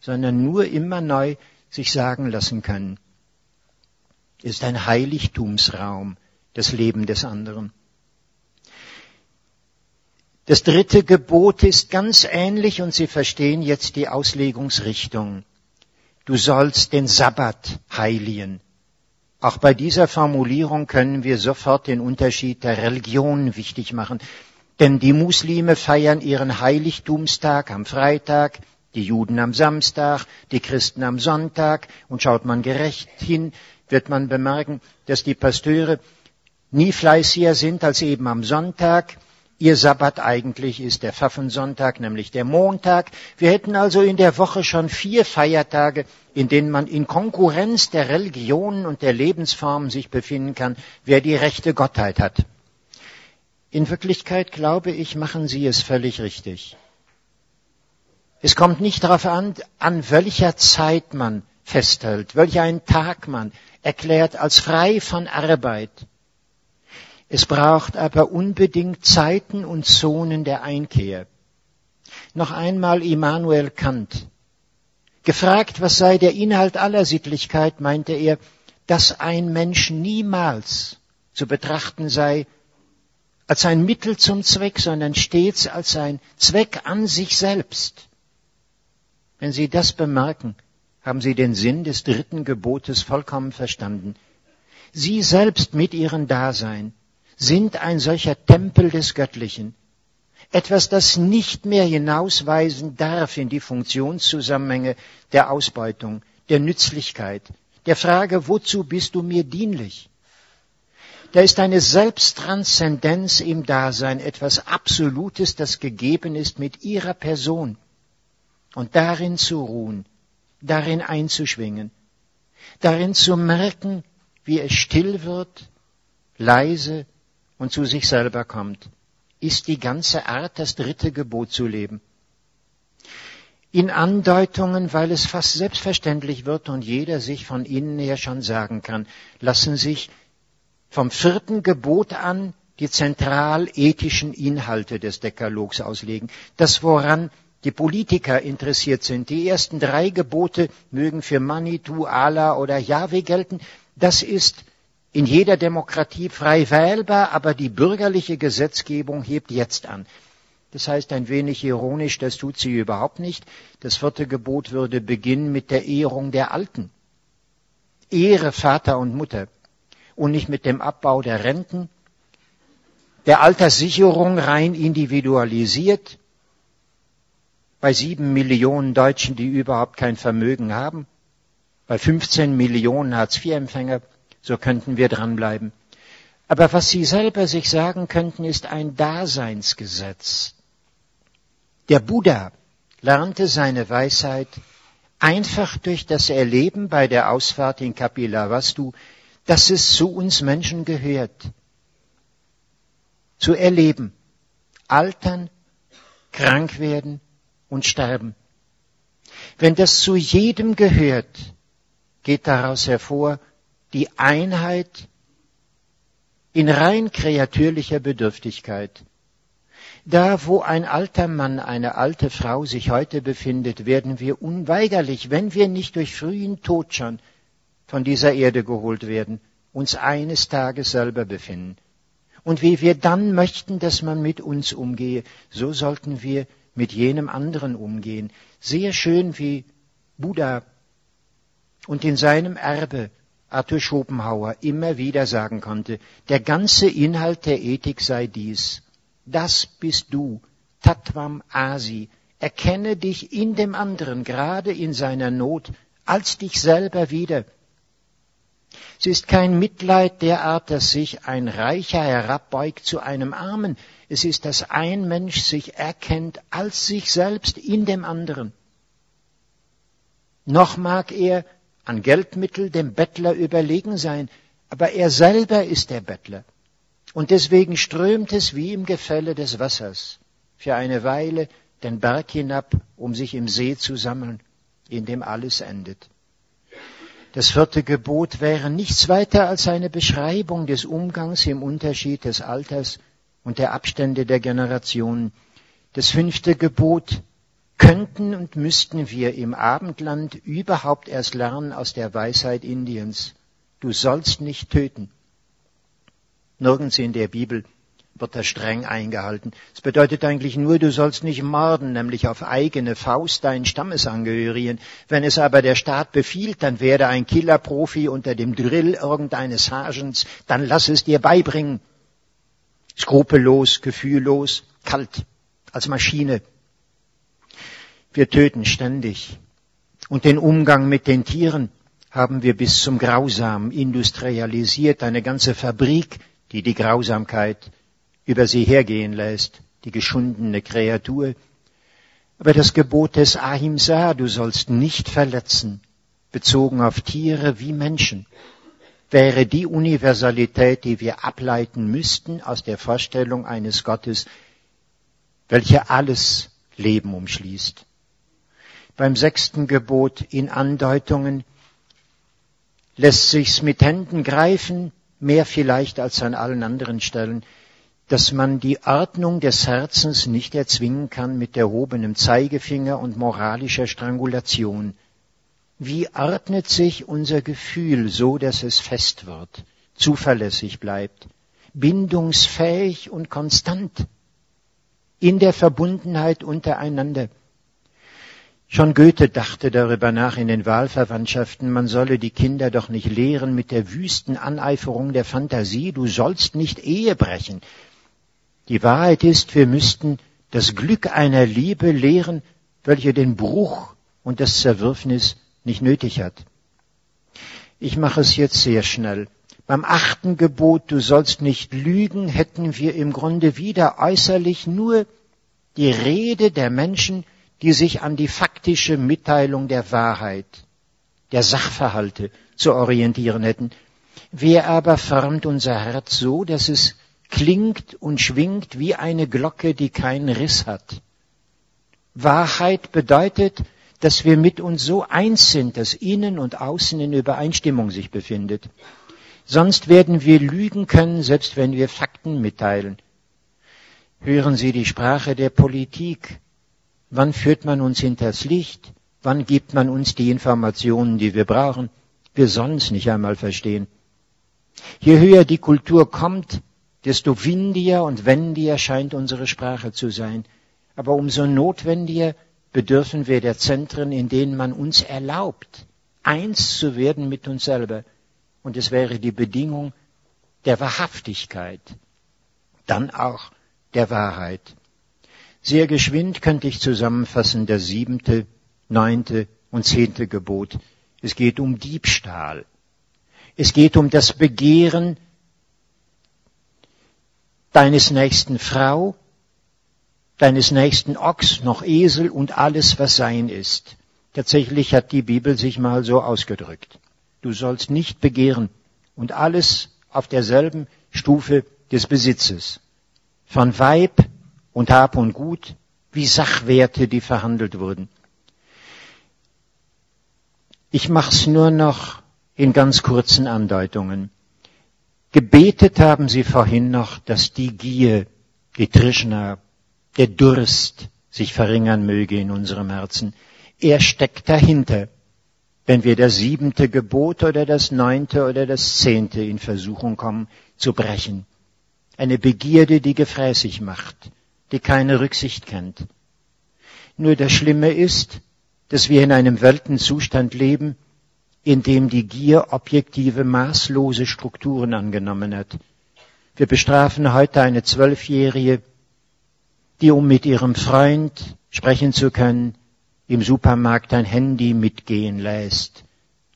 sondern nur immer neu sich sagen lassen können. Ist ein Heiligtumsraum, das Leben des anderen. Das dritte Gebot ist ganz ähnlich und Sie verstehen jetzt die Auslegungsrichtung. Du sollst den Sabbat heiligen. Auch bei dieser Formulierung können wir sofort den Unterschied der Religion wichtig machen. Denn die Muslime feiern ihren Heiligtumstag am Freitag, die Juden am Samstag, die Christen am Sonntag. Und schaut man gerecht hin, wird man bemerken, dass die Pasteure nie fleißiger sind als eben am Sonntag Ihr Sabbat eigentlich ist der Pfaffensonntag, nämlich der Montag. Wir hätten also in der Woche schon vier Feiertage, in denen man in Konkurrenz der Religionen und der Lebensformen sich befinden kann, wer die rechte Gottheit hat. In Wirklichkeit, glaube ich, machen Sie es völlig richtig. Es kommt nicht darauf an, an welcher Zeit man festhält, welcher einen Tag man erklärt als frei von Arbeit. Es braucht aber unbedingt Zeiten und Zonen der Einkehr. Noch einmal Immanuel Kant. Gefragt, was sei der Inhalt aller Sittlichkeit, meinte er, dass ein Mensch niemals zu betrachten sei als ein Mittel zum Zweck, sondern stets als ein Zweck an sich selbst. Wenn Sie das bemerken, haben Sie den Sinn des dritten Gebotes vollkommen verstanden. Sie selbst mit Ihrem Dasein sind ein solcher Tempel des Göttlichen. Etwas, das nicht mehr hinausweisen darf in die Funktionszusammenhänge der Ausbeutung, der Nützlichkeit, der Frage, wozu bist du mir dienlich? Da ist eine Selbsttranszendenz im Dasein, etwas Absolutes, das gegeben ist mit ihrer Person. Und darin zu ruhen, darin einzuschwingen, darin zu merken, wie es still wird, leise, und zu sich selber kommt, ist die ganze Art, das dritte Gebot zu leben. In Andeutungen, weil es fast selbstverständlich wird und jeder sich von innen her schon sagen kann, lassen sich vom vierten Gebot an die zentral ethischen Inhalte des Dekalogs auslegen. Das, woran die Politiker interessiert sind. Die ersten drei Gebote mögen für Manitou, Allah oder Yahweh gelten. Das ist in jeder Demokratie frei wählbar, aber die bürgerliche Gesetzgebung hebt jetzt an. Das heißt ein wenig ironisch, das tut sie überhaupt nicht. Das vierte Gebot würde beginnen mit der Ehrung der Alten. Ehre Vater und Mutter und nicht mit dem Abbau der Renten, der Alterssicherung rein individualisiert, bei sieben Millionen Deutschen, die überhaupt kein Vermögen haben, bei 15 Millionen Hartz-IV-Empfänger, so könnten wir dranbleiben. Aber was Sie selber sich sagen könnten, ist ein Daseinsgesetz. Der Buddha lernte seine Weisheit einfach durch das Erleben bei der Ausfahrt in Kapilavastu, dass es zu uns Menschen gehört. Zu erleben, altern, krank werden und sterben. Wenn das zu jedem gehört, geht daraus hervor die Einheit in rein kreatürlicher Bedürftigkeit. Da, wo ein alter Mann, eine alte Frau sich heute befindet, werden wir unweigerlich, wenn wir nicht durch frühen Tod schon von dieser Erde geholt werden, uns eines Tages selber befinden. Und wie wir dann möchten, dass man mit uns umgehe, so sollten wir mit jenem anderen umgehen. Sehr schön, wie Buddha und in seinem Erbe Arthur Schopenhauer immer wieder sagen konnte, der ganze Inhalt der Ethik sei dies. Das bist du, Tatvam Asi. Erkenne dich in dem anderen, gerade in seiner Not, als dich selber wieder. Es ist kein Mitleid derart, dass sich ein Reicher herabbeugt zu einem Armen. Es ist, dass ein Mensch sich erkennt als sich selbst in dem anderen. Noch mag er an Geldmittel dem Bettler überlegen sein, aber er selber ist der Bettler. Und deswegen strömt es wie im Gefälle des Wassers für eine Weile den Berg hinab, um sich im See zu sammeln, in dem alles endet. Das vierte Gebot wäre nichts weiter als eine Beschreibung des Umgangs im Unterschied des Alters und der Abstände der Generationen. Das fünfte Gebot könnten und müssten wir im Abendland überhaupt erst lernen aus der Weisheit Indiens. Du sollst nicht töten. Nirgends in der Bibel wird das streng eingehalten. Es bedeutet eigentlich nur, du sollst nicht morden, nämlich auf eigene Faust deinen Stammesangehörigen. Wenn es aber der Staat befiehlt, dann werde ein Killerprofi unter dem Drill irgendeines Sergeants, dann lass es dir beibringen. Skrupellos, gefühllos, kalt, als Maschine. Wir töten ständig. Und den Umgang mit den Tieren haben wir bis zum Grausam industrialisiert, eine ganze Fabrik, die die Grausamkeit über sie hergehen lässt, die geschundene Kreatur. Aber das Gebot des Ahimsa, du sollst nicht verletzen, bezogen auf Tiere wie Menschen, wäre die Universalität, die wir ableiten müssten aus der Vorstellung eines Gottes, welcher alles Leben umschließt. Beim sechsten Gebot in Andeutungen lässt sich's mit Händen greifen, mehr vielleicht als an allen anderen Stellen, dass man die Ordnung des Herzens nicht erzwingen kann mit erhobenem Zeigefinger und moralischer Strangulation. Wie ordnet sich unser Gefühl so, dass es fest wird, zuverlässig bleibt, bindungsfähig und konstant in der Verbundenheit untereinander? Schon Goethe dachte darüber nach in den Wahlverwandtschaften, man solle die Kinder doch nicht lehren mit der wüsten Aneiferung der Fantasie, du sollst nicht Ehe brechen. Die Wahrheit ist, wir müssten das Glück einer Liebe lehren, welche den Bruch und das Zerwürfnis nicht nötig hat. Ich mache es jetzt sehr schnell. Beim achten Gebot, du sollst nicht lügen, hätten wir im Grunde wieder äußerlich nur die Rede der Menschen, die sich an die faktische Mitteilung der Wahrheit, der Sachverhalte zu orientieren hätten. Wer aber formt unser Herz so, dass es klingt und schwingt wie eine Glocke, die keinen Riss hat? Wahrheit bedeutet, dass wir mit uns so eins sind, dass innen und außen in Übereinstimmung sich befindet. Sonst werden wir lügen können, selbst wenn wir Fakten mitteilen. Hören Sie die Sprache der Politik, Wann führt man uns hinters Licht? Wann gibt man uns die Informationen, die wir brauchen? Wir sollen es nicht einmal verstehen. Je höher die Kultur kommt, desto windiger und wendiger scheint unsere Sprache zu sein. Aber umso notwendiger bedürfen wir der Zentren, in denen man uns erlaubt, eins zu werden mit uns selber. Und es wäre die Bedingung der Wahrhaftigkeit, dann auch der Wahrheit. Sehr geschwind könnte ich zusammenfassen das siebente, neunte und zehnte Gebot. Es geht um Diebstahl. Es geht um das Begehren deines nächsten Frau, deines nächsten Ochs, noch Esel und alles, was sein ist. Tatsächlich hat die Bibel sich mal so ausgedrückt. Du sollst nicht begehren und alles auf derselben Stufe des Besitzes. Von Weib und Hab und Gut wie Sachwerte, die verhandelt wurden. Ich mach's nur noch in ganz kurzen Andeutungen. Gebetet haben Sie vorhin noch, dass die Gier, die Trishna, der Durst sich verringern möge in unserem Herzen. Er steckt dahinter, wenn wir das siebente Gebot oder das neunte oder das zehnte in Versuchung kommen zu brechen. Eine Begierde, die gefräßig macht, die keine Rücksicht kennt. Nur das Schlimme ist, dass wir in einem Weltenzustand leben, in dem die Gier objektive, maßlose Strukturen angenommen hat. Wir bestrafen heute eine Zwölfjährige, die, um mit ihrem Freund sprechen zu können, im Supermarkt ein Handy mitgehen lässt.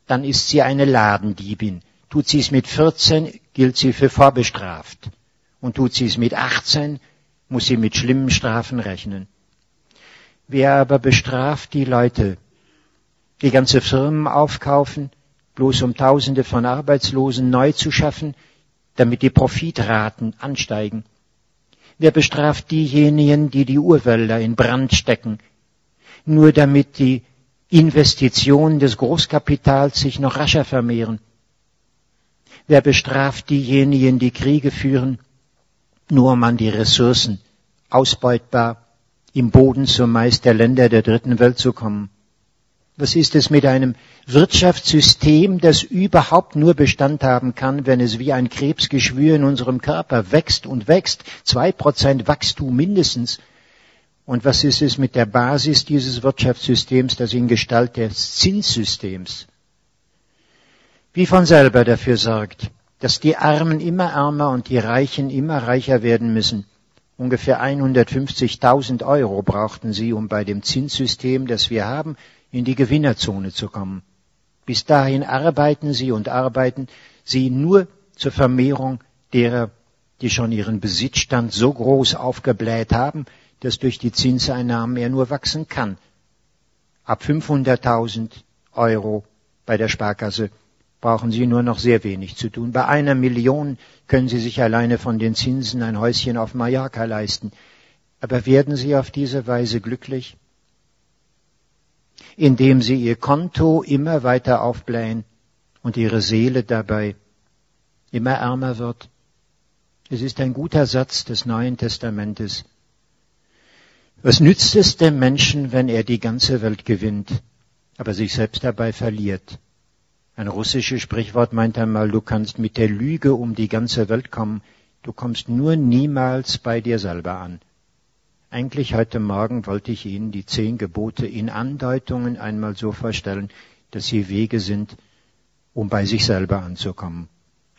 Dann ist sie eine Ladendiebin. Tut sie es mit 14, gilt sie für vorbestraft. Und tut sie es mit 18, muss sie mit schlimmen Strafen rechnen. Wer aber bestraft die Leute, die ganze Firmen aufkaufen, bloß um Tausende von Arbeitslosen neu zu schaffen, damit die Profitraten ansteigen. Wer bestraft diejenigen, die die Urwälder in Brand stecken, nur damit die Investitionen des Großkapitals sich noch rascher vermehren? Wer bestraft diejenigen, die Kriege führen, nur um an die Ressourcen ausbeutbar im Boden zumeist der Länder der dritten Welt zu kommen? Was ist es mit einem Wirtschaftssystem, das überhaupt nur Bestand haben kann, wenn es wie ein Krebsgeschwür in unserem Körper wächst und wächst, zwei Prozent Wachstum mindestens. Und was ist es mit der Basis dieses Wirtschaftssystems, das in Gestalt des Zinssystems wie von selber dafür sorgt, dass die Armen immer ärmer und die Reichen immer reicher werden müssen. Ungefähr 150.000 Euro brauchten sie, um bei dem Zinssystem, das wir haben, in die Gewinnerzone zu kommen. Bis dahin arbeiten sie und arbeiten sie nur zur Vermehrung derer, die schon ihren Besitzstand so groß aufgebläht haben, dass durch die Zinseinnahmen er nur wachsen kann. Ab 500.000 Euro bei der Sparkasse brauchen Sie nur noch sehr wenig zu tun. Bei einer Million können Sie sich alleine von den Zinsen ein Häuschen auf Mallorca leisten. Aber werden Sie auf diese Weise glücklich? indem sie ihr Konto immer weiter aufblähen und ihre Seele dabei immer ärmer wird. Es ist ein guter Satz des Neuen Testamentes. Was nützt es dem Menschen, wenn er die ganze Welt gewinnt, aber sich selbst dabei verliert? Ein russisches Sprichwort meint einmal, du kannst mit der Lüge um die ganze Welt kommen, du kommst nur niemals bei dir selber an. Eigentlich heute Morgen wollte ich Ihnen die zehn Gebote in Andeutungen einmal so vorstellen, dass sie Wege sind, um bei sich selber anzukommen.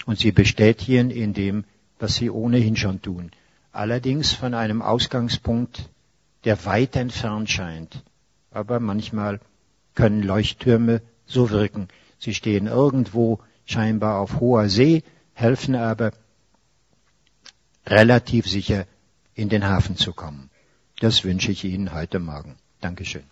Und sie bestätigen in dem, was sie ohnehin schon tun. Allerdings von einem Ausgangspunkt, der weit entfernt scheint. Aber manchmal können Leuchttürme so wirken. Sie stehen irgendwo scheinbar auf hoher See, helfen aber relativ sicher in den Hafen zu kommen. Das wünsche ich Ihnen heute Morgen. Dankeschön.